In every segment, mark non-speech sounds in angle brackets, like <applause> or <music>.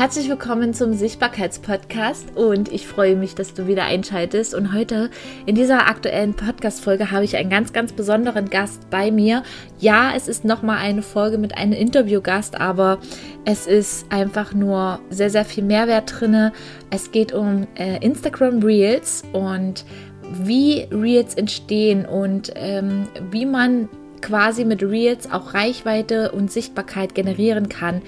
Herzlich willkommen zum Sichtbarkeitspodcast und ich freue mich, dass du wieder einschaltest. Und heute in dieser aktuellen Podcast-Folge habe ich einen ganz, ganz besonderen Gast bei mir. Ja, es ist nochmal eine Folge mit einem Interviewgast, aber es ist einfach nur sehr, sehr viel Mehrwert drin. Es geht um äh, Instagram Reels und wie Reels entstehen und ähm, wie man quasi mit Reels auch Reichweite und Sichtbarkeit generieren kann.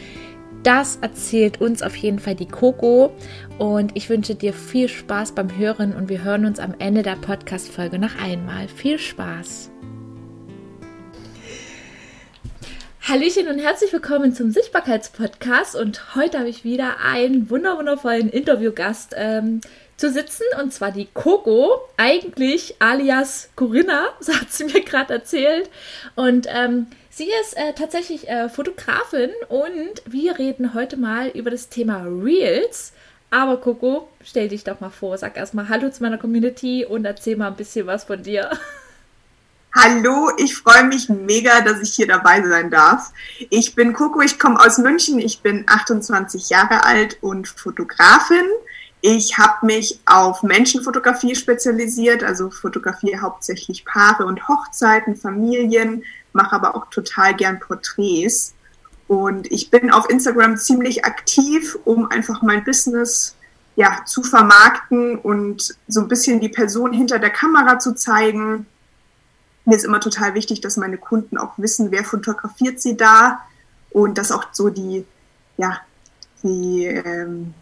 Das erzählt uns auf jeden Fall die Coco und ich wünsche dir viel Spaß beim Hören und wir hören uns am Ende der Podcast-Folge noch einmal. Viel Spaß! Hallöchen und herzlich willkommen zum Sichtbarkeitspodcast und heute habe ich wieder einen wunderwundervollen Interviewgast ähm, zu sitzen und zwar die Coco, eigentlich alias Corinna, <laughs> so hat sie mir gerade erzählt und ähm, Sie ist äh, tatsächlich äh, Fotografin und wir reden heute mal über das Thema Reels. Aber Coco, stell dich doch mal vor, sag erstmal Hallo zu meiner Community und erzähl mal ein bisschen was von dir. Hallo, ich freue mich mega, dass ich hier dabei sein darf. Ich bin Coco, ich komme aus München, ich bin 28 Jahre alt und Fotografin. Ich habe mich auf Menschenfotografie spezialisiert, also fotografiere hauptsächlich Paare und Hochzeiten, Familien, mache aber auch total gern Porträts. Und ich bin auf Instagram ziemlich aktiv, um einfach mein Business ja, zu vermarkten und so ein bisschen die Person hinter der Kamera zu zeigen. Mir ist immer total wichtig, dass meine Kunden auch wissen, wer fotografiert sie da und dass auch so die, ja, die, ähm,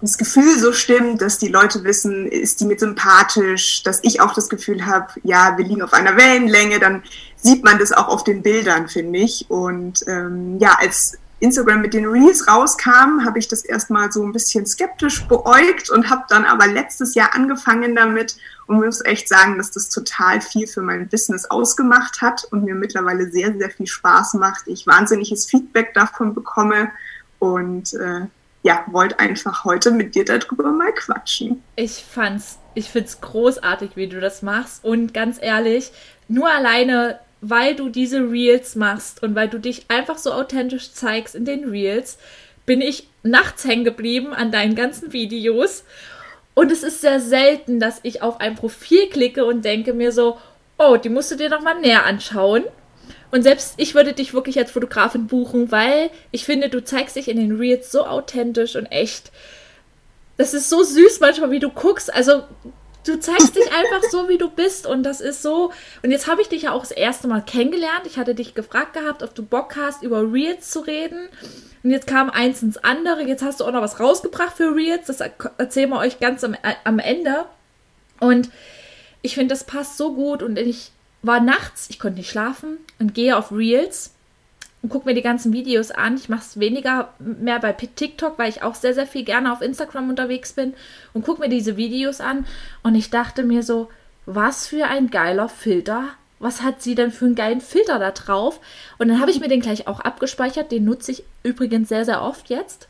das Gefühl so stimmt, dass die Leute wissen, ist die mir sympathisch, dass ich auch das Gefühl habe, ja, wir liegen auf einer Wellenlänge, dann sieht man das auch auf den Bildern, finde ich. Und ähm, ja, als Instagram mit den Reels rauskam, habe ich das erstmal so ein bisschen skeptisch beäugt und habe dann aber letztes Jahr angefangen damit und muss echt sagen, dass das total viel für mein Business ausgemacht hat und mir mittlerweile sehr, sehr viel Spaß macht. Ich wahnsinniges Feedback davon bekomme und äh, ja, wollte einfach heute mit dir darüber mal quatschen. Ich fand's, ich find's großartig, wie du das machst. Und ganz ehrlich, nur alleine, weil du diese Reels machst und weil du dich einfach so authentisch zeigst in den Reels, bin ich nachts hängen geblieben an deinen ganzen Videos. Und es ist sehr selten, dass ich auf ein Profil klicke und denke mir so, oh, die musst du dir noch mal näher anschauen. Und selbst ich würde dich wirklich als Fotografin buchen, weil ich finde, du zeigst dich in den Reels so authentisch und echt. Das ist so süß manchmal, wie du guckst. Also du zeigst dich einfach so, wie du bist und das ist so. Und jetzt habe ich dich ja auch das erste Mal kennengelernt. Ich hatte dich gefragt gehabt, ob du Bock hast, über Reels zu reden. Und jetzt kam eins ins andere. Jetzt hast du auch noch was rausgebracht für Reels. Das erzählen wir euch ganz am, äh, am Ende. Und ich finde, das passt so gut und ich war nachts, ich konnte nicht schlafen und gehe auf Reels und gucke mir die ganzen Videos an. Ich mache es weniger mehr bei TikTok, weil ich auch sehr, sehr viel gerne auf Instagram unterwegs bin und gucke mir diese Videos an. Und ich dachte mir so, was für ein geiler Filter. Was hat sie denn für einen geilen Filter da drauf? Und dann habe ich mir den gleich auch abgespeichert. Den nutze ich übrigens sehr, sehr oft jetzt.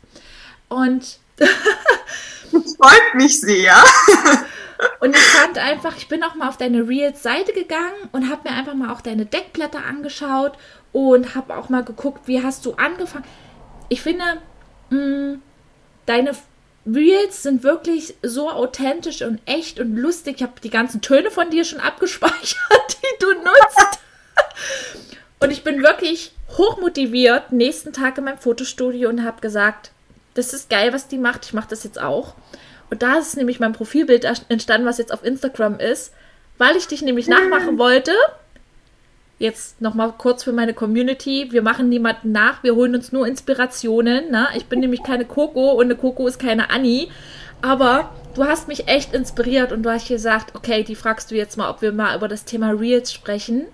Und. <laughs> das freut mich sehr. <laughs> Und ich fand einfach, ich bin auch mal auf deine Reels-Seite gegangen und habe mir einfach mal auch deine Deckblätter angeschaut und habe auch mal geguckt, wie hast du angefangen. Ich finde, mh, mm, deine Reels sind wirklich so authentisch und echt und lustig. Ich habe die ganzen Töne von dir schon abgespeichert, <laughs> die du nutzt. und ich bin wirklich hochmotiviert nächsten Tag in meinem Fotostudio und habe gesagt, das ist geil, was die macht. Ich mache das jetzt auch. Und da ist nämlich mein Profilbild entstanden, was jetzt auf Instagram ist, weil ich dich nämlich nachmachen wollte. Jetzt nochmal kurz für meine Community. Wir machen niemanden nach, wir holen uns nur Inspirationen. Ne? Ich bin nämlich keine Coco und eine Coco ist keine Annie. Aber du hast mich echt inspiriert und du hast gesagt, okay, die fragst du jetzt mal, ob wir mal über das Thema Reels sprechen.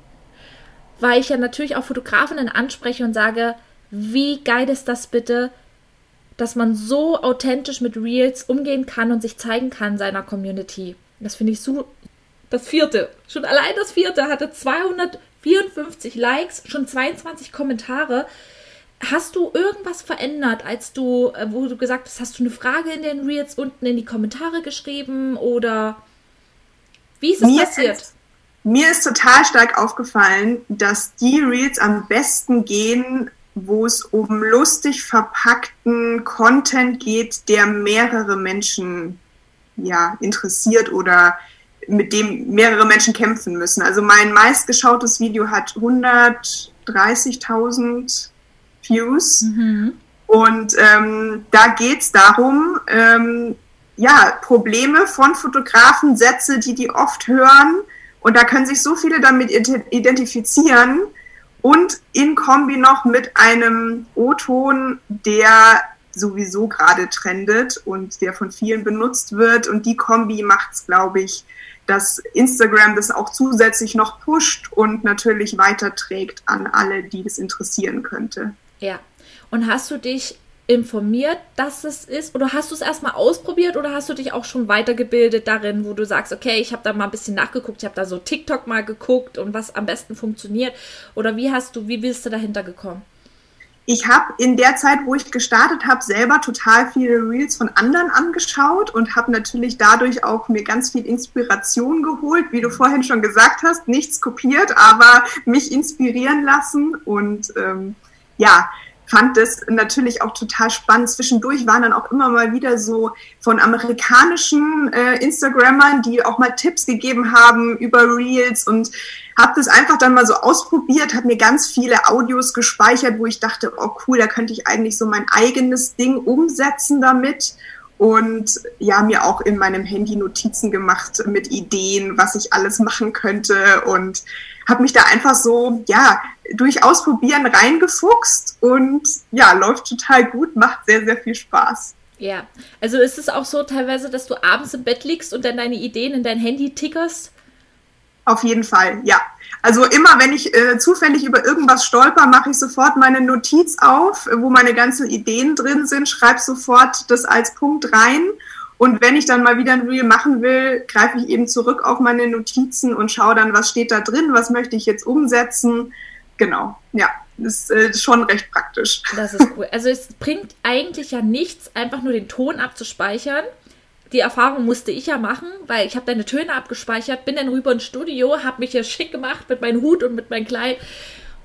Weil ich ja natürlich auch Fotografinnen anspreche und sage, wie geil ist das bitte, dass man so authentisch mit Reels umgehen kann und sich zeigen kann seiner Community. Das finde ich so. Das vierte, schon allein das vierte hatte 254 Likes, schon 22 Kommentare. Hast du irgendwas verändert, als du, äh, wo du gesagt hast, hast du eine Frage in den Reels unten in die Kommentare geschrieben oder wie ist es mir passiert? Ist, mir ist total stark aufgefallen, dass die Reels am besten gehen, wo es um lustig verpackten Content geht, der mehrere Menschen ja, interessiert oder mit dem mehrere Menschen kämpfen müssen. Also mein meistgeschautes Video hat 130.000 Views. Mhm. Und ähm, da geht es darum, ähm, ja, Probleme von Fotografen, Sätze, die die oft hören. Und da können sich so viele damit identifizieren. Und in Kombi noch mit einem O-Ton, der sowieso gerade trendet und der von vielen benutzt wird. Und die Kombi macht es, glaube ich, dass Instagram das auch zusätzlich noch pusht und natürlich weiterträgt an alle, die das interessieren könnte. Ja. Und hast du dich informiert, dass es ist? Oder hast du es erstmal ausprobiert oder hast du dich auch schon weitergebildet darin, wo du sagst, okay, ich habe da mal ein bisschen nachgeguckt, ich habe da so TikTok mal geguckt und was am besten funktioniert? Oder wie hast du, wie bist du dahinter gekommen? ich habe in der Zeit, wo ich gestartet habe, selber total viele Reels von anderen angeschaut und habe natürlich dadurch auch mir ganz viel Inspiration geholt, wie du vorhin schon gesagt hast, nichts kopiert, aber mich inspirieren lassen und ähm, ja, fand das natürlich auch total spannend. Zwischendurch waren dann auch immer mal wieder so von amerikanischen äh, Instagrammern, die auch mal Tipps gegeben haben über Reels und habe das einfach dann mal so ausprobiert, habe mir ganz viele Audios gespeichert, wo ich dachte, oh cool, da könnte ich eigentlich so mein eigenes Ding umsetzen damit und ja, mir auch in meinem Handy Notizen gemacht mit Ideen, was ich alles machen könnte und habe mich da einfach so, ja, durch Ausprobieren reingefuchst und ja, läuft total gut, macht sehr, sehr viel Spaß. Ja, also ist es auch so teilweise, dass du abends im Bett liegst und dann deine Ideen in dein Handy tickerst? Auf jeden Fall, ja. Also immer, wenn ich äh, zufällig über irgendwas stolper, mache ich sofort meine Notiz auf, wo meine ganzen Ideen drin sind, schreibe sofort das als Punkt rein und wenn ich dann mal wieder ein Reel machen will, greife ich eben zurück auf meine Notizen und schaue dann, was steht da drin, was möchte ich jetzt umsetzen. Genau, ja, das äh, ist schon recht praktisch. Das ist cool. Also es bringt eigentlich ja nichts, einfach nur den Ton abzuspeichern. Die Erfahrung musste ich ja machen, weil ich habe deine Töne abgespeichert, bin dann rüber ins Studio, habe mich hier schick gemacht mit meinem Hut und mit meinem Kleid.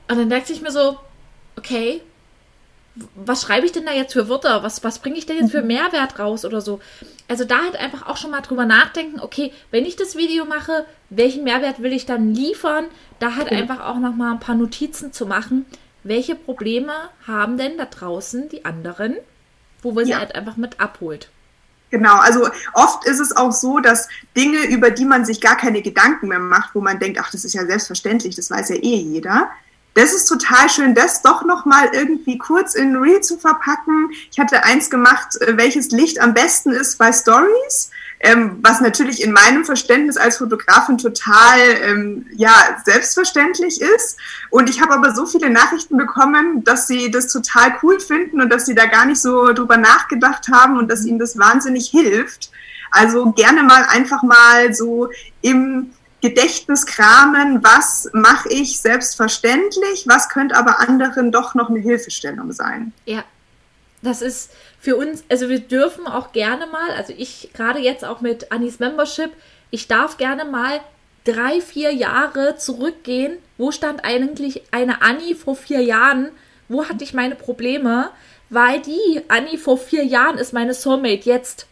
Und dann dachte ich mir so, okay, was schreibe ich denn da jetzt für Wörter? Was, was bringe ich denn jetzt für mhm. Mehrwert raus oder so? Also da halt einfach auch schon mal drüber nachdenken, okay, wenn ich das Video mache, welchen Mehrwert will ich dann liefern? Da halt okay. einfach auch noch mal ein paar Notizen zu machen. Welche Probleme haben denn da draußen die anderen, wo wir ja. sie halt einfach mit abholt? Genau, also oft ist es auch so, dass Dinge, über die man sich gar keine Gedanken mehr macht, wo man denkt, ach, das ist ja selbstverständlich, das weiß ja eh jeder, das ist total schön, das doch noch mal irgendwie kurz in Reel zu verpacken. Ich hatte eins gemacht, äh, welches Licht am besten ist bei Stories, ähm, was natürlich in meinem Verständnis als Fotografin total ähm, ja selbstverständlich ist. Und ich habe aber so viele Nachrichten bekommen, dass sie das total cool finden und dass sie da gar nicht so drüber nachgedacht haben und dass ihnen das wahnsinnig hilft. Also gerne mal einfach mal so im Gedächtnis kramen, was mache ich selbstverständlich, was könnte aber anderen doch noch eine Hilfestellung sein. Ja, das ist für uns, also wir dürfen auch gerne mal, also ich gerade jetzt auch mit Anis Membership, ich darf gerne mal drei, vier Jahre zurückgehen. Wo stand eigentlich eine Annie vor vier Jahren? Wo hatte ich meine Probleme? Weil die Annie vor vier Jahren ist meine Soulmate jetzt.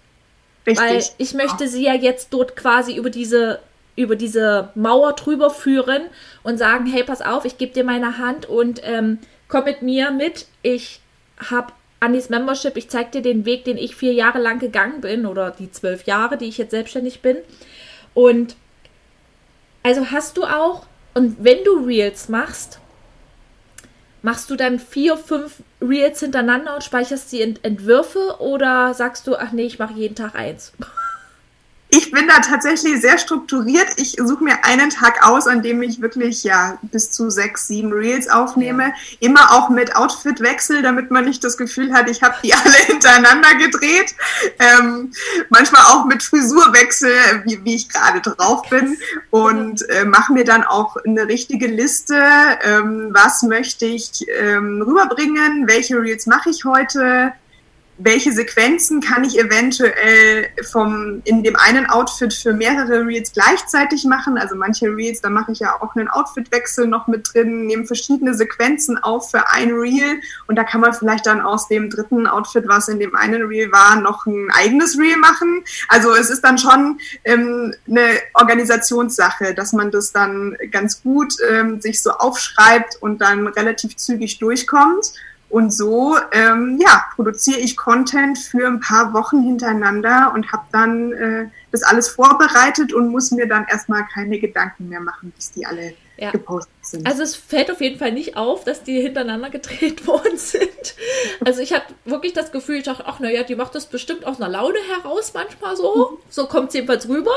Richtig. Weil ich möchte sie ja jetzt dort quasi über diese über diese Mauer drüber führen und sagen, hey, pass auf, ich gebe dir meine Hand und ähm, komm mit mir mit. Ich habe Anis Membership, ich zeige dir den Weg, den ich vier Jahre lang gegangen bin oder die zwölf Jahre, die ich jetzt selbstständig bin. Und also hast du auch, und wenn du Reels machst, machst du dann vier, fünf Reels hintereinander und speicherst die Entwürfe oder sagst du, ach nee, ich mache jeden Tag eins? <laughs> Ich bin da tatsächlich sehr strukturiert. Ich suche mir einen Tag aus, an dem ich wirklich ja bis zu sechs, sieben Reels aufnehme. Ja. Immer auch mit Outfitwechsel, damit man nicht das Gefühl hat, ich habe die <laughs> alle hintereinander gedreht. Ähm, manchmal auch mit Frisurwechsel, wie, wie ich gerade drauf bin. Und äh, mache mir dann auch eine richtige Liste. Ähm, was möchte ich ähm, rüberbringen? Welche Reels mache ich heute? Welche Sequenzen kann ich eventuell vom, in dem einen Outfit für mehrere Reels gleichzeitig machen. Also manche Reels, da mache ich ja auch einen Outfitwechsel noch mit drin, nehme verschiedene Sequenzen auf für ein Reel und da kann man vielleicht dann aus dem dritten Outfit, was in dem einen Reel war, noch ein eigenes Reel machen. Also es ist dann schon ähm, eine Organisationssache, dass man das dann ganz gut ähm, sich so aufschreibt und dann relativ zügig durchkommt. Und so ähm, ja, produziere ich Content für ein paar Wochen hintereinander und habe dann äh, das alles vorbereitet und muss mir dann erstmal keine Gedanken mehr machen, bis die alle ja. gepostet sind. Also es fällt auf jeden Fall nicht auf, dass die hintereinander gedreht <laughs> worden sind. Also ich habe wirklich das Gefühl, ich dachte, ach naja, die macht das bestimmt aus einer Laune heraus manchmal so. Mhm. So kommt es jedenfalls rüber.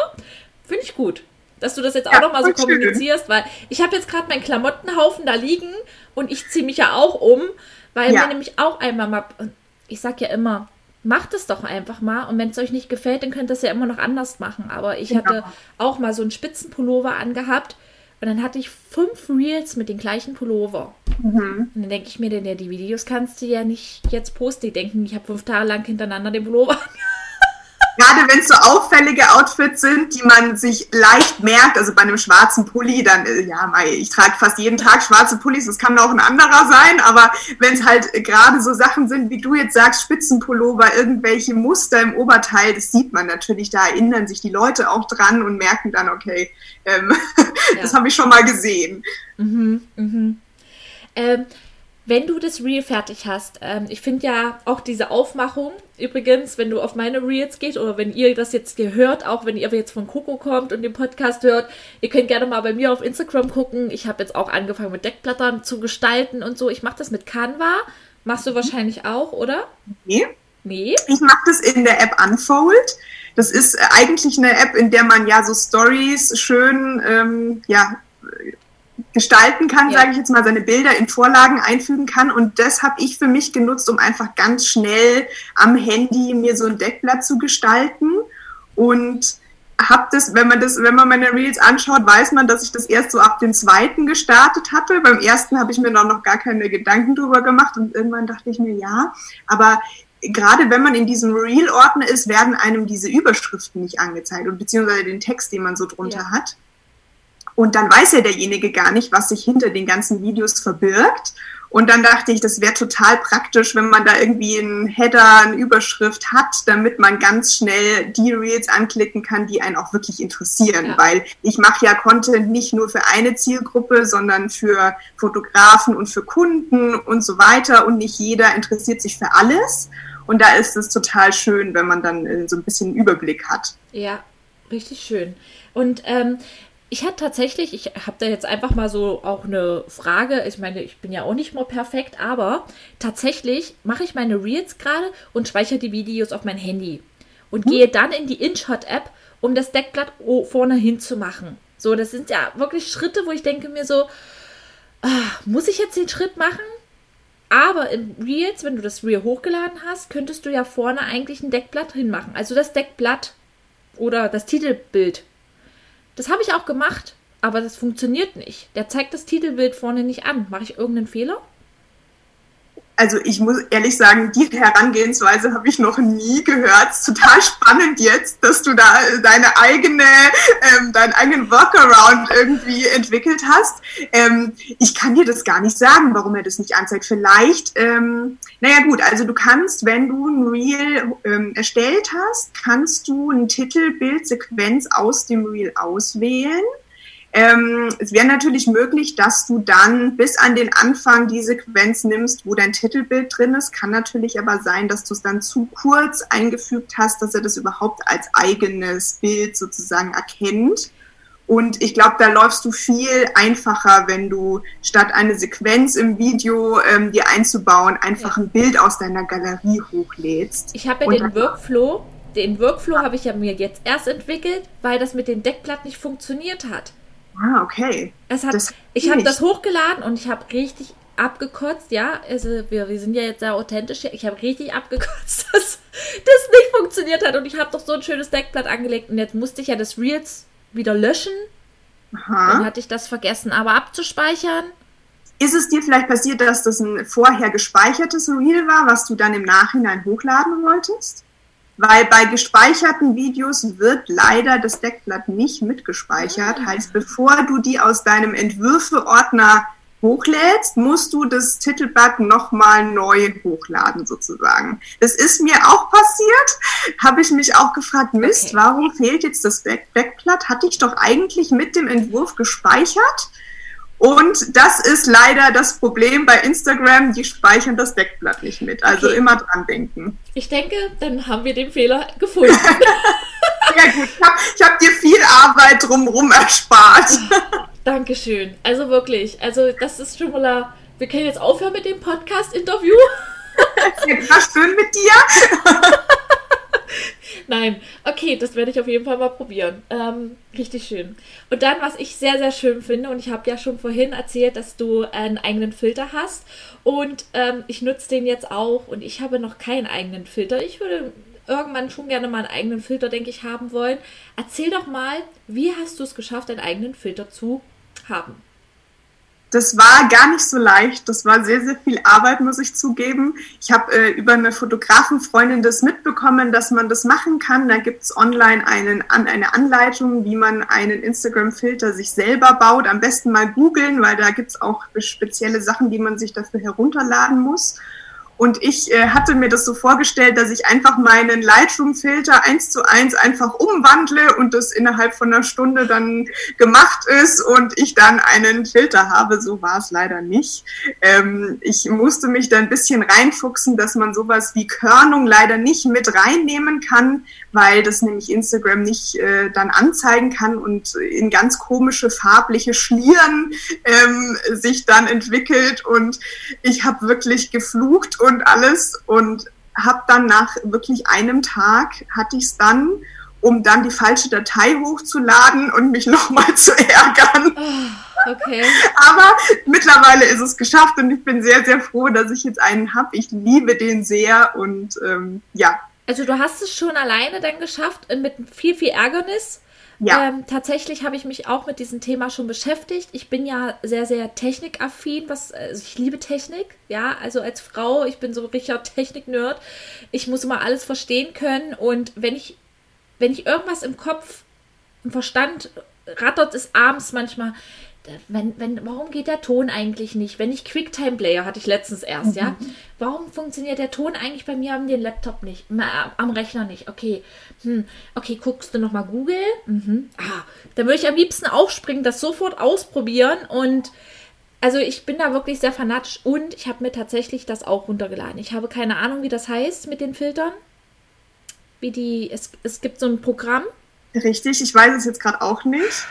Finde ich gut dass du das jetzt auch ja, nochmal so kommunizierst, weil ich habe jetzt gerade meinen Klamottenhaufen da liegen und ich ziehe mich ja auch um weil ja. mir nämlich auch einmal mal, ich sag ja immer, macht es doch einfach mal und wenn es euch nicht gefällt, dann könnt ihr es ja immer noch anders machen. Aber ich genau. hatte auch mal so einen Spitzenpullover angehabt und dann hatte ich fünf Reels mit den gleichen Pullover. Mhm. Und dann denke ich mir, denn ja, die Videos kannst du ja nicht jetzt posten. Die denken, ich habe fünf Tage lang hintereinander den Pullover <laughs> gerade wenn es so auffällige Outfits sind, die man sich leicht merkt, also bei einem schwarzen Pulli, dann, äh, ja, ich trage fast jeden Tag schwarze Pullis, das kann auch ein anderer sein, aber wenn es halt gerade so Sachen sind, wie du jetzt sagst, Spitzenpullover, irgendwelche Muster im Oberteil, das sieht man natürlich, da erinnern sich die Leute auch dran und merken dann, okay, ähm, <laughs> ja. das habe ich schon mal gesehen. Mhm, mhm. Ähm, wenn du das Reel fertig hast, ähm, ich finde ja auch diese Aufmachung, übrigens, wenn du auf meine Reels gehst oder wenn ihr das jetzt hier hört, auch wenn ihr jetzt von Coco kommt und den Podcast hört, ihr könnt gerne mal bei mir auf Instagram gucken. Ich habe jetzt auch angefangen mit Deckblättern zu gestalten und so. Ich mache das mit Canva. Machst du wahrscheinlich auch, oder? Nee. Nee? Ich mache das in der App Unfold. Das ist eigentlich eine App, in der man ja so Stories schön ähm, ja, gestalten kann, ja. sage ich jetzt mal, seine Bilder in Vorlagen einfügen kann. Und das habe ich für mich genutzt, um einfach ganz schnell am Handy mir so ein Deckblatt zu gestalten. Und habe das, wenn man das, wenn man meine Reels anschaut, weiß man, dass ich das erst so ab dem zweiten gestartet hatte. Beim ersten habe ich mir noch, noch gar keine Gedanken drüber gemacht und irgendwann dachte ich mir, ja, aber gerade wenn man in diesem Reel-Ordner ist, werden einem diese Überschriften nicht angezeigt und beziehungsweise den Text, den man so drunter ja. hat. Und dann weiß ja derjenige gar nicht, was sich hinter den ganzen Videos verbirgt. Und dann dachte ich, das wäre total praktisch, wenn man da irgendwie einen Header, eine Überschrift hat, damit man ganz schnell die Reels anklicken kann, die einen auch wirklich interessieren. Ja. Weil ich mache ja Content nicht nur für eine Zielgruppe, sondern für Fotografen und für Kunden und so weiter. Und nicht jeder interessiert sich für alles. Und da ist es total schön, wenn man dann äh, so ein bisschen einen Überblick hat. Ja, richtig schön. Und ähm, ich hatte tatsächlich, ich habe da jetzt einfach mal so auch eine Frage. Ich meine, ich bin ja auch nicht mehr perfekt, aber tatsächlich mache ich meine Reels gerade und speichere die Videos auf mein Handy und hm. gehe dann in die InShot-App, um das Deckblatt vorne hin zu machen. So, das sind ja wirklich Schritte, wo ich denke mir so, ah, muss ich jetzt den Schritt machen? Aber in Reels, wenn du das Reel hochgeladen hast, könntest du ja vorne eigentlich ein Deckblatt hinmachen. Also das Deckblatt oder das Titelbild das habe ich auch gemacht, aber das funktioniert nicht. Der zeigt das Titelbild vorne nicht an. Mache ich irgendeinen Fehler? Also ich muss ehrlich sagen, die Herangehensweise habe ich noch nie gehört. Es ist total spannend jetzt, dass du da deine eigene, ähm, deinen eigenen Workaround irgendwie entwickelt hast. Ähm, ich kann dir das gar nicht sagen, warum er das nicht anzeigt. Vielleicht, ähm, naja gut, also du kannst, wenn du ein Reel ähm, erstellt hast, kannst du ein Titelbildsequenz aus dem Reel auswählen ähm, es wäre natürlich möglich, dass du dann bis an den Anfang die Sequenz nimmst, wo dein Titelbild drin ist. Kann natürlich aber sein, dass du es dann zu kurz eingefügt hast, dass er das überhaupt als eigenes Bild sozusagen erkennt. Und ich glaube, da läufst du viel einfacher, wenn du statt eine Sequenz im Video ähm, dir einzubauen, einfach ja. ein Bild aus deiner Galerie hochlädst. Ich habe ja den Workflow, den Workflow habe ich ja mir jetzt erst entwickelt, weil das mit dem Deckblatt nicht funktioniert hat. Ah, okay. Es hat, das ich habe das hochgeladen und ich habe richtig abgekotzt, ja. Also wir, wir sind ja jetzt sehr authentisch. Ich habe richtig abgekotzt, <laughs> dass das nicht funktioniert hat. Und ich habe doch so ein schönes Deckblatt angelegt und jetzt musste ich ja das Reels wieder löschen. Aha. Dann hatte ich das vergessen, aber abzuspeichern. Ist es dir vielleicht passiert, dass das ein vorher gespeichertes Reel war, was du dann im Nachhinein hochladen wolltest? Weil bei gespeicherten Videos wird leider das Deckblatt nicht mitgespeichert. Ah. Heißt, bevor du die aus deinem Entwürfe-Ordner hochlädst, musst du das Titelblatt nochmal neu hochladen sozusagen. Das ist mir auch passiert. Habe ich mich auch gefragt, Mist, okay. warum fehlt jetzt das Deckblatt? Hatte ich doch eigentlich mit dem Entwurf gespeichert. Und das ist leider das Problem bei Instagram, die speichern das Deckblatt nicht mit. Also okay. immer dran denken. Ich denke, dann haben wir den Fehler gefunden. <laughs> ja gut, ich habe hab dir viel Arbeit drumherum erspart. <laughs> Dankeschön. Also wirklich, also das ist schon mal... Wir können jetzt aufhören mit dem Podcast-Interview. <laughs> War schön mit dir. <laughs> Nein, okay, das werde ich auf jeden Fall mal probieren. Ähm, richtig schön. Und dann, was ich sehr, sehr schön finde, und ich habe ja schon vorhin erzählt, dass du einen eigenen Filter hast. Und ähm, ich nutze den jetzt auch und ich habe noch keinen eigenen Filter. Ich würde irgendwann schon gerne mal einen eigenen Filter, denke ich, haben wollen. Erzähl doch mal, wie hast du es geschafft, einen eigenen Filter zu haben? Das war gar nicht so leicht. Das war sehr, sehr viel Arbeit, muss ich zugeben. Ich habe äh, über eine Fotografenfreundin das mitbekommen, dass man das machen kann. Da gibt's online einen, an, eine Anleitung, wie man einen Instagram-Filter sich selber baut. Am besten mal googeln, weil da gibt's auch spezielle Sachen, die man sich dafür herunterladen muss. Und ich äh, hatte mir das so vorgestellt, dass ich einfach meinen Lightroom-Filter eins zu eins einfach umwandle und das innerhalb von einer Stunde dann gemacht ist und ich dann einen Filter habe. So war es leider nicht. Ähm, ich musste mich da ein bisschen reinfuchsen, dass man sowas wie Körnung leider nicht mit reinnehmen kann, weil das nämlich Instagram nicht äh, dann anzeigen kann und in ganz komische farbliche Schlieren ähm, sich dann entwickelt. Und ich habe wirklich geflucht und und alles und habe dann nach wirklich einem Tag hatte ich es dann, um dann die falsche Datei hochzuladen und mich <laughs> nochmal zu ärgern. Oh, okay. Aber mittlerweile ist es geschafft und ich bin sehr, sehr froh, dass ich jetzt einen habe. Ich liebe den sehr und ähm, ja. Also du hast es schon alleine dann geschafft mit viel, viel Ärgernis. Ja. Ähm, tatsächlich habe ich mich auch mit diesem Thema schon beschäftigt. Ich bin ja sehr, sehr technikaffin, was also ich liebe Technik, ja, also als Frau, ich bin so richtiger Technik-Nerd. Ich muss immer alles verstehen können und wenn ich, wenn ich irgendwas im Kopf, im Verstand rattert es abends manchmal, wenn, wenn, warum geht der Ton eigentlich nicht? Wenn ich QuickTime Player hatte ich letztens erst, ja. Mhm. Warum funktioniert der Ton eigentlich bei mir am Laptop nicht? Am Rechner nicht? Okay. Hm. Okay, guckst du nochmal Google? Mhm. Ah, dann würde ich am liebsten aufspringen, das sofort ausprobieren und also ich bin da wirklich sehr fanatisch und ich habe mir tatsächlich das auch runtergeladen. Ich habe keine Ahnung, wie das heißt mit den Filtern. Wie die, es, es gibt so ein Programm. Richtig, ich weiß es jetzt gerade auch nicht.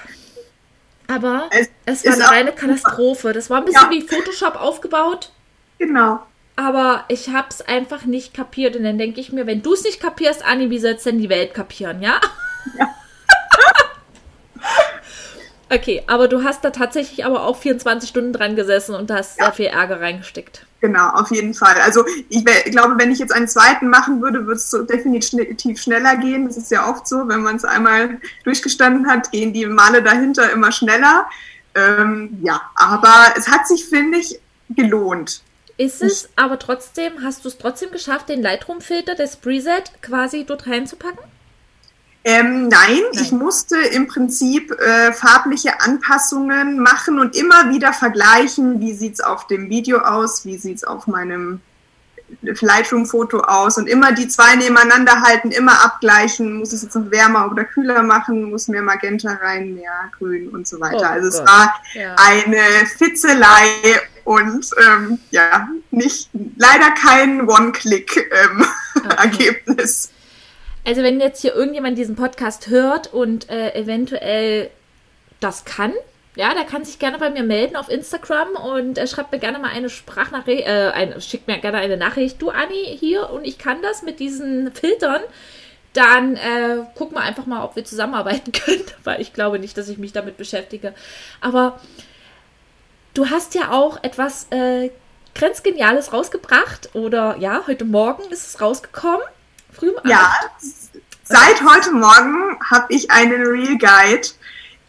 Aber es, es war eine reine Katastrophe. Das war ein bisschen ja. wie Photoshop aufgebaut. Genau. Aber ich habe es einfach nicht kapiert. Und dann denke ich mir, wenn du es nicht kapierst, Anni, wie soll es denn die Welt kapieren, ja? Ja. <laughs> okay, aber du hast da tatsächlich aber auch 24 Stunden dran gesessen und hast ja. sehr viel Ärger reingesteckt. Genau, auf jeden Fall. Also ich glaube, wenn ich jetzt einen zweiten machen würde, würde es so definitiv schneller gehen. Das ist ja oft so, wenn man es einmal durchgestanden hat, gehen die Male dahinter immer schneller. Ähm, ja, aber es hat sich, finde ich, gelohnt. Ist es, aber trotzdem, hast du es trotzdem geschafft, den Lightroom-Filter des Preset quasi dort reinzupacken? Ähm, nein, nein, ich musste im Prinzip äh, farbliche Anpassungen machen und immer wieder vergleichen, wie sieht's auf dem Video aus, wie sieht's auf meinem Lightroom-Foto aus und immer die zwei nebeneinander halten, immer abgleichen, muss es jetzt noch wärmer oder kühler machen, muss mehr Magenta rein, mehr Grün und so weiter. Oh, also es war ja. eine Fitzelei und ähm, ja, nicht leider kein One-Click-Ergebnis. Ähm, okay. <laughs> Also wenn jetzt hier irgendjemand diesen Podcast hört und äh, eventuell das kann, ja, der kann sich gerne bei mir melden auf Instagram und äh, schreibt mir gerne mal eine Sprachnachricht, äh, ein, schickt mir gerne eine Nachricht. Du, Anni, hier und ich kann das mit diesen Filtern. Dann äh, gucken wir einfach mal, ob wir zusammenarbeiten <laughs> können, weil ich glaube nicht, dass ich mich damit beschäftige. Aber du hast ja auch etwas äh, grenzgeniales rausgebracht oder ja, heute Morgen ist es rausgekommen. Früh Ja, seit heute Morgen habe ich einen Real Guide.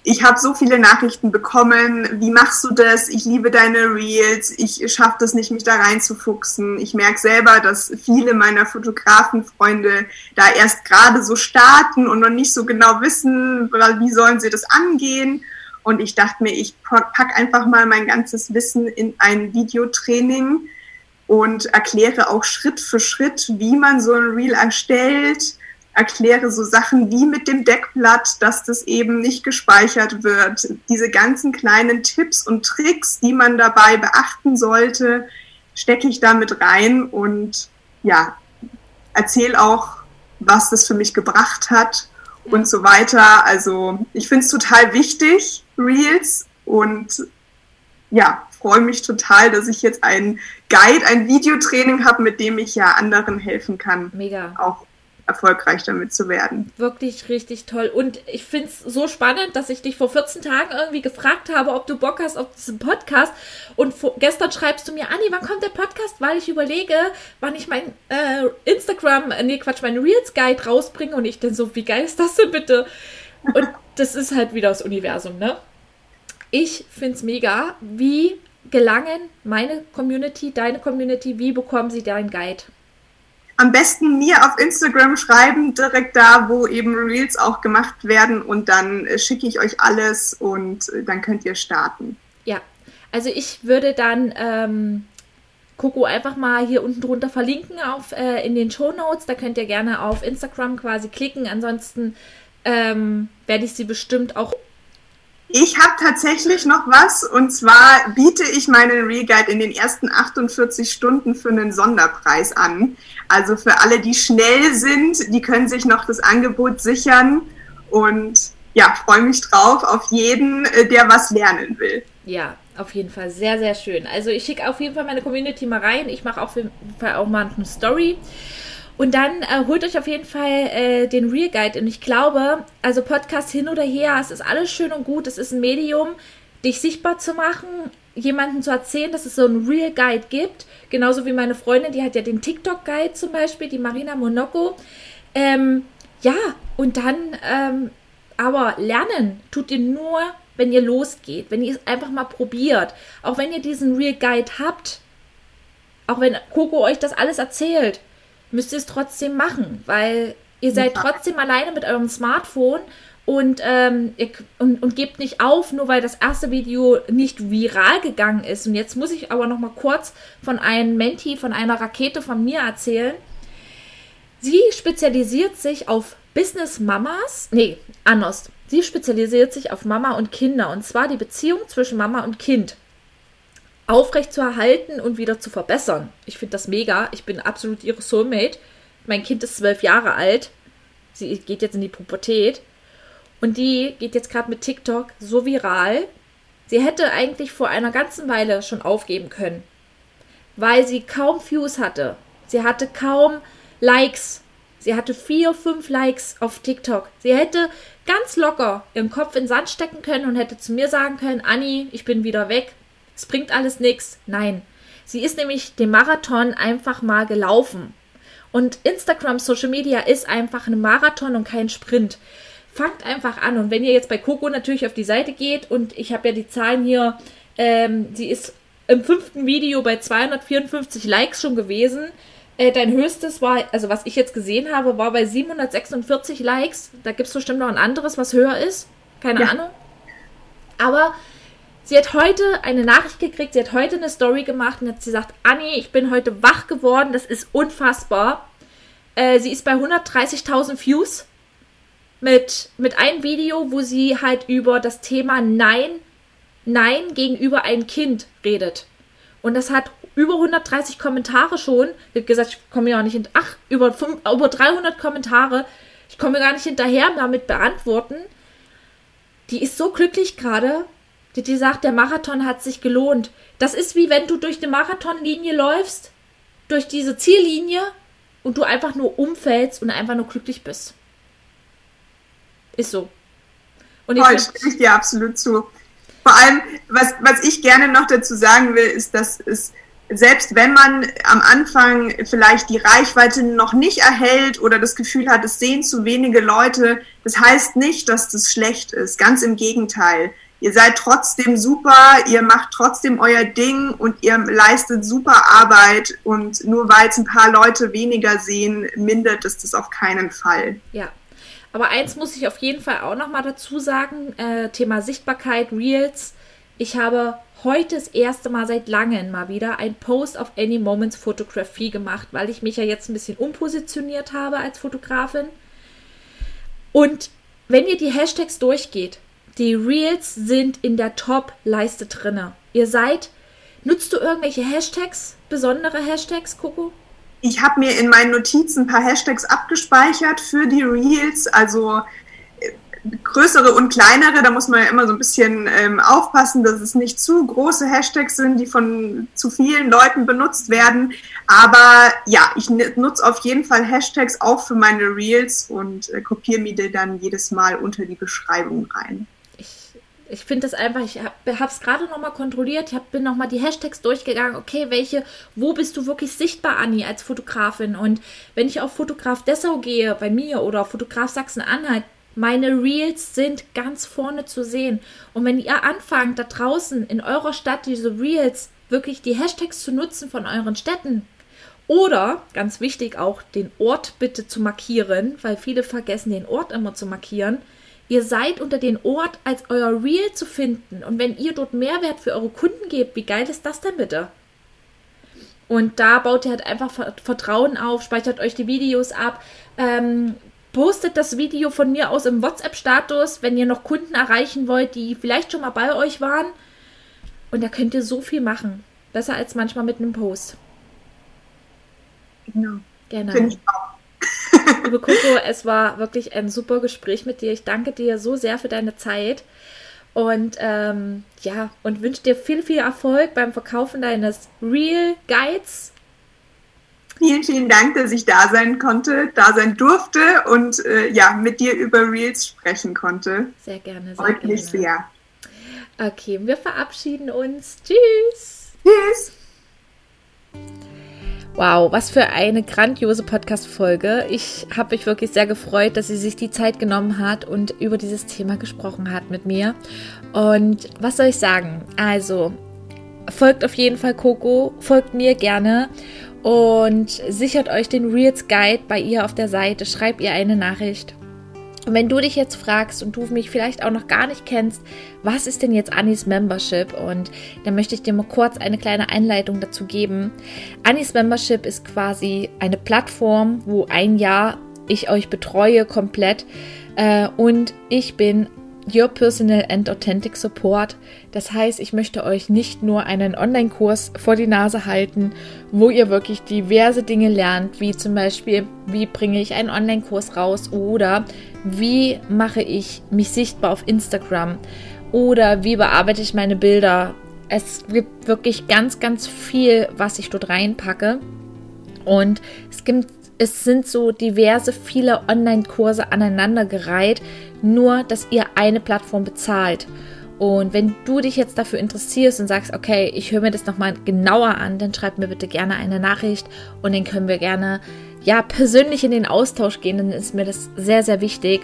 ich habe so viele Nachrichten bekommen. Wie machst du das? Ich liebe deine Reels. Ich schaffe das nicht, mich da reinzufuchsen. Ich merke selber, dass viele meiner Fotografenfreunde da erst gerade so starten und noch nicht so genau wissen, wie sollen sie das angehen. Und ich dachte mir, ich pack einfach mal mein ganzes Wissen in ein Videotraining und erkläre auch Schritt für Schritt, wie man so ein Reel erstellt, erkläre so Sachen wie mit dem Deckblatt, dass das eben nicht gespeichert wird. Diese ganzen kleinen Tipps und Tricks, die man dabei beachten sollte, stecke ich da mit rein und ja, erzähle auch, was das für mich gebracht hat und so weiter. Also ich finde es total wichtig, Reels, und ja, freue mich total, dass ich jetzt ein Guide, ein Videotraining habe, mit dem ich ja anderen helfen kann. Mega. Auch erfolgreich damit zu werden. Wirklich richtig toll. Und ich finde es so spannend, dass ich dich vor 14 Tagen irgendwie gefragt habe, ob du Bock hast auf diesen Podcast. Und vor, gestern schreibst du mir, Anni, wann kommt der Podcast? Weil ich überlege, wann ich mein äh, Instagram, äh, nee, Quatsch, mein Reels Guide rausbringe. Und ich dann so, wie geil ist das denn bitte? Und das ist halt wieder das Universum, ne? Ich finde es mega. Wie gelangen meine Community, deine Community, wie bekommen sie deinen Guide? am besten mir auf Instagram schreiben, direkt da, wo eben Reels auch gemacht werden und dann äh, schicke ich euch alles und äh, dann könnt ihr starten. Ja, also ich würde dann ähm, Coco einfach mal hier unten drunter verlinken auf, äh, in den Show Notes. Da könnt ihr gerne auf Instagram quasi klicken. Ansonsten ähm, werde ich sie bestimmt auch ich habe tatsächlich noch was und zwar biete ich meinen Reguide in den ersten 48 Stunden für einen Sonderpreis an. Also für alle, die schnell sind, die können sich noch das Angebot sichern und ja, freue mich drauf auf jeden, äh, der was lernen will. Ja, auf jeden Fall sehr, sehr schön. Also ich schicke auf jeden Fall meine Community mal rein. Ich mache auf jeden Fall auch mal eine Story. Und dann äh, holt euch auf jeden Fall äh, den Real Guide. Und ich glaube, also Podcast hin oder her, es ist alles schön und gut. Es ist ein Medium, dich sichtbar zu machen, jemanden zu erzählen, dass es so einen Real Guide gibt. Genauso wie meine Freundin, die hat ja den TikTok Guide zum Beispiel, die Marina Monaco. Ähm, ja, und dann, ähm, aber lernen tut ihr nur, wenn ihr losgeht, wenn ihr es einfach mal probiert. Auch wenn ihr diesen Real Guide habt, auch wenn Coco euch das alles erzählt, müsst ihr es trotzdem machen, weil ihr seid trotzdem alleine mit eurem Smartphone und, ähm, ihr, und, und gebt nicht auf, nur weil das erste Video nicht viral gegangen ist. Und jetzt muss ich aber noch mal kurz von einem Menti, von einer Rakete von mir erzählen. Sie spezialisiert sich auf Business Mamas, nee, anders. Sie spezialisiert sich auf Mama und Kinder und zwar die Beziehung zwischen Mama und Kind aufrecht zu erhalten und wieder zu verbessern. Ich finde das mega. Ich bin absolut ihre Soulmate. Mein Kind ist zwölf Jahre alt. Sie geht jetzt in die Pubertät. Und die geht jetzt gerade mit TikTok so viral. Sie hätte eigentlich vor einer ganzen Weile schon aufgeben können. Weil sie kaum Views hatte. Sie hatte kaum Likes. Sie hatte vier, fünf Likes auf TikTok. Sie hätte ganz locker ihren Kopf in den Sand stecken können und hätte zu mir sagen können, Anni, ich bin wieder weg es bringt alles nichts. Nein. Sie ist nämlich den Marathon einfach mal gelaufen. Und Instagram Social Media ist einfach ein Marathon und kein Sprint. Fangt einfach an. Und wenn ihr jetzt bei Coco natürlich auf die Seite geht und ich habe ja die Zahlen hier, ähm, sie ist im fünften Video bei 254 Likes schon gewesen. Äh, dein höchstes war, also was ich jetzt gesehen habe, war bei 746 Likes. Da gibt es bestimmt noch ein anderes, was höher ist. Keine ja. Ahnung. Aber Sie hat heute eine Nachricht gekriegt, sie hat heute eine Story gemacht und hat gesagt, Anni, ich bin heute wach geworden, das ist unfassbar. Äh, sie ist bei 130.000 Views mit, mit einem Video, wo sie halt über das Thema Nein, Nein gegenüber einem Kind redet. Und das hat über 130 Kommentare schon. Ich habe gesagt, ich komme ja auch nicht hin. Ach, über, 5, über 300 Kommentare. Ich komme gar nicht hinterher damit beantworten. Die ist so glücklich gerade die, die sagt, der Marathon hat sich gelohnt. Das ist wie wenn du durch eine Marathonlinie läufst, durch diese Ziellinie und du einfach nur umfällst und einfach nur glücklich bist. Ist so. Und ich, Voll, stimme ich dir absolut zu. Vor allem, was, was ich gerne noch dazu sagen will, ist, dass es selbst wenn man am Anfang vielleicht die Reichweite noch nicht erhält oder das Gefühl hat, es sehen zu wenige Leute, das heißt nicht, dass das schlecht ist. Ganz im Gegenteil. Ihr seid trotzdem super, ihr macht trotzdem euer Ding und ihr leistet super Arbeit und nur weil es ein paar Leute weniger sehen, mindert es das auf keinen Fall. Ja. Aber eins muss ich auf jeden Fall auch noch mal dazu sagen: äh, Thema Sichtbarkeit, Reels. Ich habe heute das erste Mal seit langem mal wieder ein Post auf Any Moments Fotografie gemacht, weil ich mich ja jetzt ein bisschen umpositioniert habe als Fotografin. Und wenn ihr die Hashtags durchgeht, die Reels sind in der Top-Leiste drinne. Ihr seid, nutzt du irgendwelche Hashtags, besondere Hashtags, Coco? Ich habe mir in meinen Notizen ein paar Hashtags abgespeichert für die Reels, also größere und kleinere, da muss man ja immer so ein bisschen ähm, aufpassen, dass es nicht zu große Hashtags sind, die von zu vielen Leuten benutzt werden. Aber ja, ich nutze auf jeden Fall Hashtags auch für meine Reels und äh, kopiere mir die dann jedes Mal unter die Beschreibung rein. Ich, finde das einfach, ich habe es gerade nochmal kontrolliert, ich hab, bin nochmal die Hashtags durchgegangen, okay, welche, wo bist du wirklich sichtbar, Anni, als Fotografin? Und wenn ich auf Fotograf Dessau gehe, bei mir oder Fotograf Sachsen-Anhalt, meine Reels sind ganz vorne zu sehen. Und wenn ihr anfangt, da draußen in eurer Stadt diese Reels wirklich die Hashtags zu nutzen von euren Städten oder, ganz wichtig, auch den Ort bitte zu markieren, weil viele vergessen, den Ort immer zu markieren. Ihr seid unter den Ort als euer Reel zu finden. Und wenn ihr dort Mehrwert für eure Kunden gebt, wie geil ist das denn bitte? Und da baut ihr halt einfach Vertrauen auf, speichert euch die Videos ab, ähm, postet das Video von mir aus im WhatsApp-Status, wenn ihr noch Kunden erreichen wollt, die vielleicht schon mal bei euch waren. Und da könnt ihr so viel machen. Besser als manchmal mit einem Post. Genau. Genau. Finde ich auch. Liebe Coco, es war wirklich ein super Gespräch mit dir. Ich danke dir so sehr für deine Zeit. Und ähm, ja, und wünsche dir viel, viel Erfolg beim Verkaufen deines Real Guides Vielen, vielen Dank, dass ich da sein konnte, da sein durfte und äh, ja, mit dir über Reels sprechen konnte. Sehr gerne. Sehr Freut mich sehr. Okay, wir verabschieden uns. Tschüss. Tschüss. Wow, was für eine grandiose Podcast-Folge. Ich habe mich wirklich sehr gefreut, dass sie sich die Zeit genommen hat und über dieses Thema gesprochen hat mit mir. Und was soll ich sagen? Also, folgt auf jeden Fall Coco, folgt mir gerne und sichert euch den Reels Guide bei ihr auf der Seite. Schreibt ihr eine Nachricht. Und wenn du dich jetzt fragst und du mich vielleicht auch noch gar nicht kennst, was ist denn jetzt Annis Membership? Und dann möchte ich dir mal kurz eine kleine Einleitung dazu geben. Annis Membership ist quasi eine Plattform, wo ein Jahr ich euch betreue komplett äh, und ich bin Your Personal and Authentic Support. Das heißt, ich möchte euch nicht nur einen Online-Kurs vor die Nase halten, wo ihr wirklich diverse Dinge lernt, wie zum Beispiel, wie bringe ich einen Online-Kurs raus oder wie mache ich mich sichtbar auf Instagram oder wie bearbeite ich meine Bilder. Es gibt wirklich ganz, ganz viel, was ich dort reinpacke. Und es gibt es sind so diverse, viele Online-Kurse aneinandergereiht, nur dass ihr eine Plattform bezahlt. Und wenn du dich jetzt dafür interessierst und sagst, okay, ich höre mir das nochmal genauer an, dann schreib mir bitte gerne eine Nachricht und dann können wir gerne ja persönlich in den Austausch gehen, dann ist mir das sehr, sehr wichtig.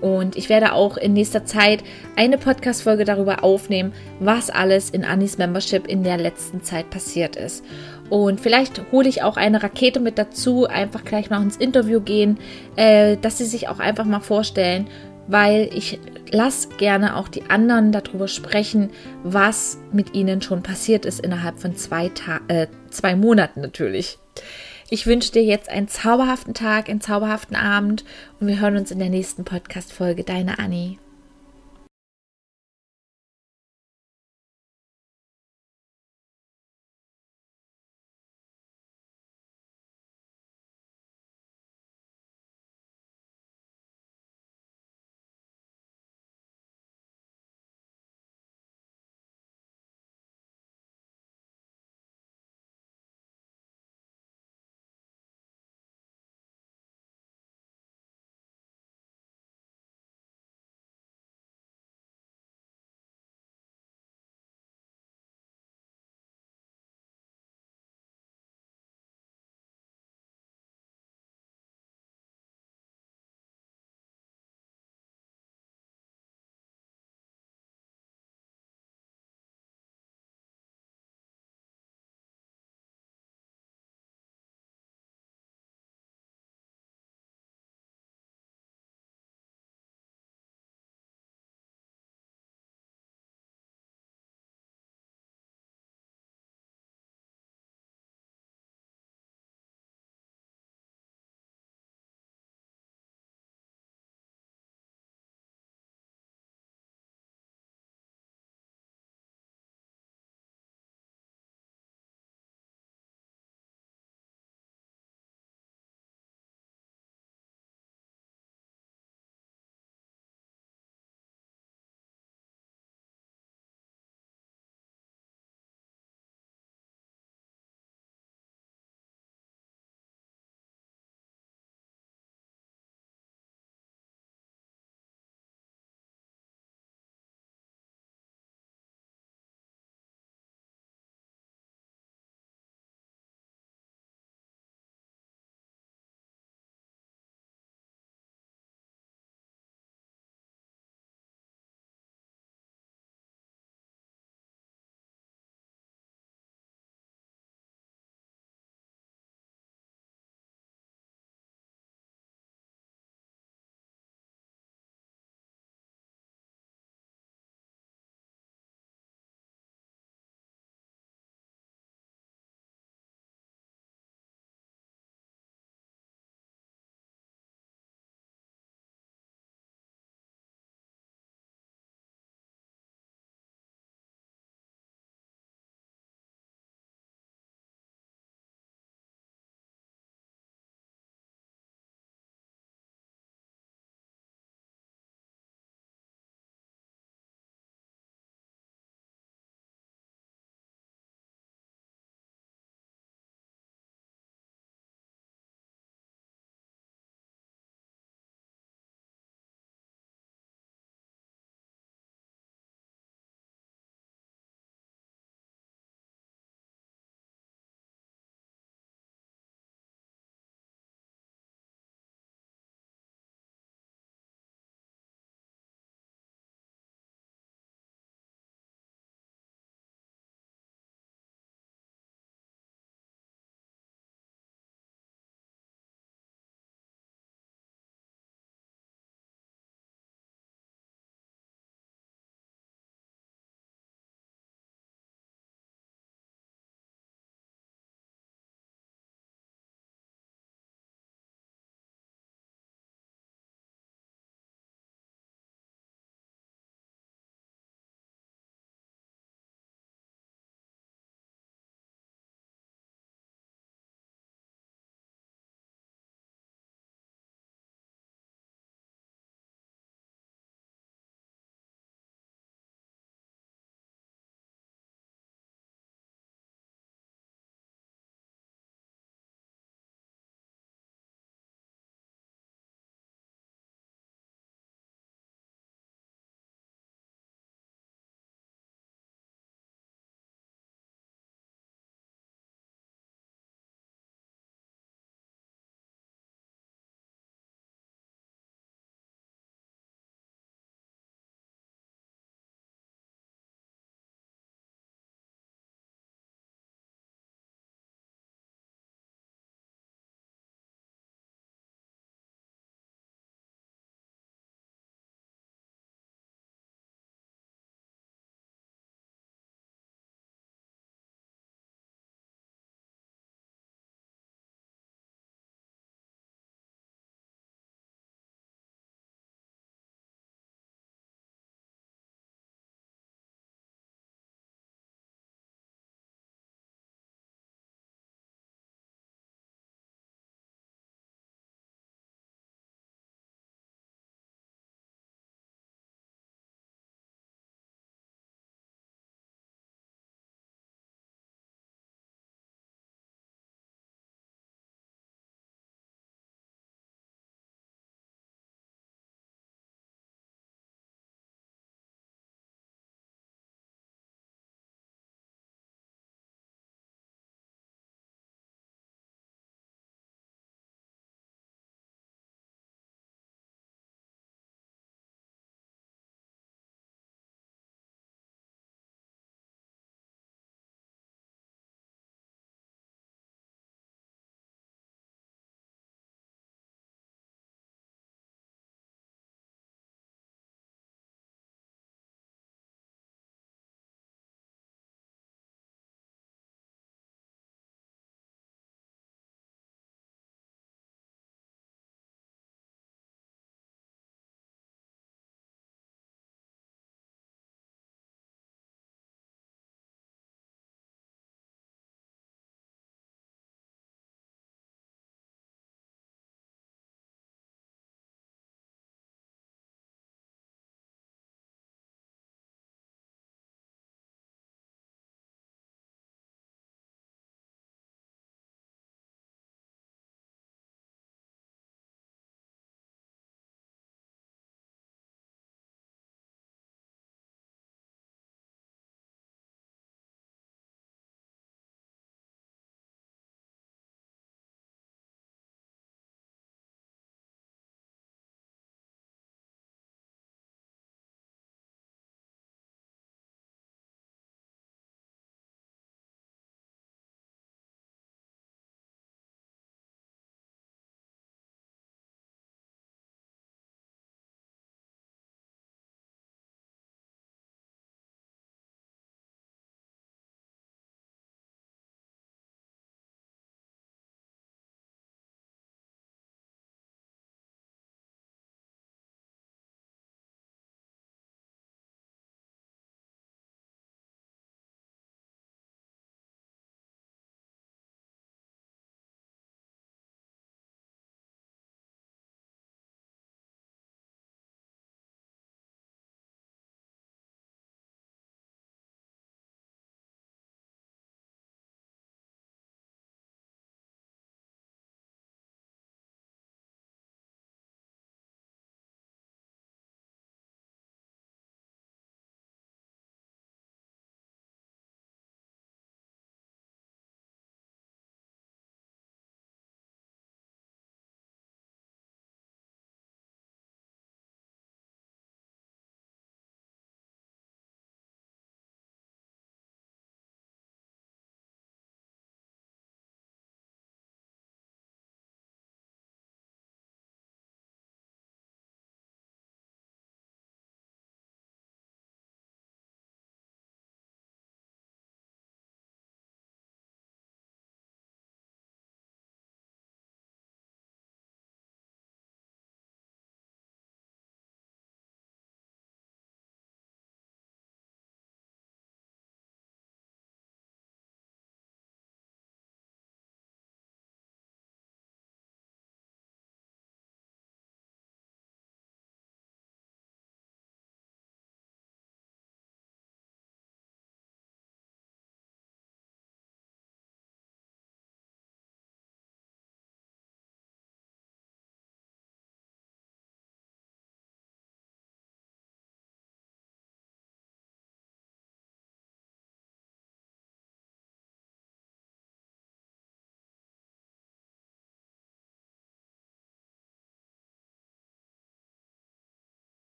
Und ich werde auch in nächster Zeit eine Podcast-Folge darüber aufnehmen, was alles in Anis Membership in der letzten Zeit passiert ist. Und vielleicht hole ich auch eine Rakete mit dazu, einfach gleich mal ins Interview gehen, äh, dass sie sich auch einfach mal vorstellen, weil ich lasse gerne auch die anderen darüber sprechen, was mit ihnen schon passiert ist innerhalb von zwei, Ta äh, zwei Monaten natürlich. Ich wünsche dir jetzt einen zauberhaften Tag, einen zauberhaften Abend und wir hören uns in der nächsten Podcast-Folge. Deine Annie.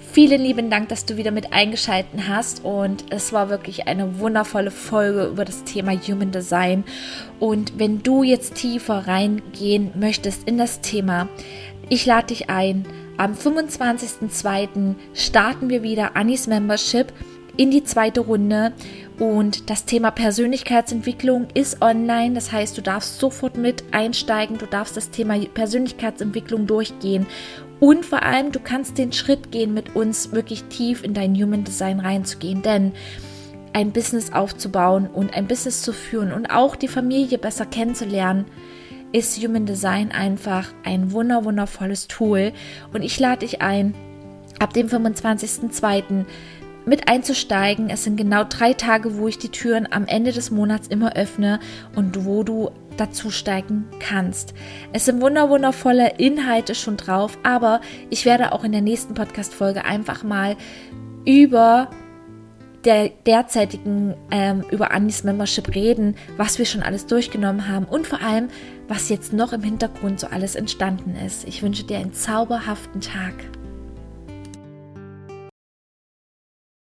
Vielen lieben Dank, dass du wieder mit eingeschalten hast und es war wirklich eine wundervolle Folge über das Thema Human Design. Und wenn du jetzt tiefer reingehen möchtest in das Thema, ich lade dich ein. Am 25.02. starten wir wieder Anis Membership in die zweite Runde und das Thema Persönlichkeitsentwicklung ist online. Das heißt, du darfst sofort mit einsteigen, du darfst das Thema Persönlichkeitsentwicklung durchgehen und vor allem, du kannst den Schritt gehen, mit uns wirklich tief in dein Human Design reinzugehen. Denn ein Business aufzubauen und ein Business zu führen und auch die Familie besser kennenzulernen, ist Human Design einfach ein wunder wundervolles Tool. Und ich lade dich ein, ab dem 25.02. mit einzusteigen. Es sind genau drei Tage, wo ich die Türen am Ende des Monats immer öffne und wo du dazu steigen kannst. Es sind wunderwundervolle Inhalte schon drauf, aber ich werde auch in der nächsten Podcast-Folge einfach mal über der derzeitigen ähm, über Anis Membership reden, was wir schon alles durchgenommen haben und vor allem, was jetzt noch im Hintergrund so alles entstanden ist. Ich wünsche dir einen zauberhaften Tag.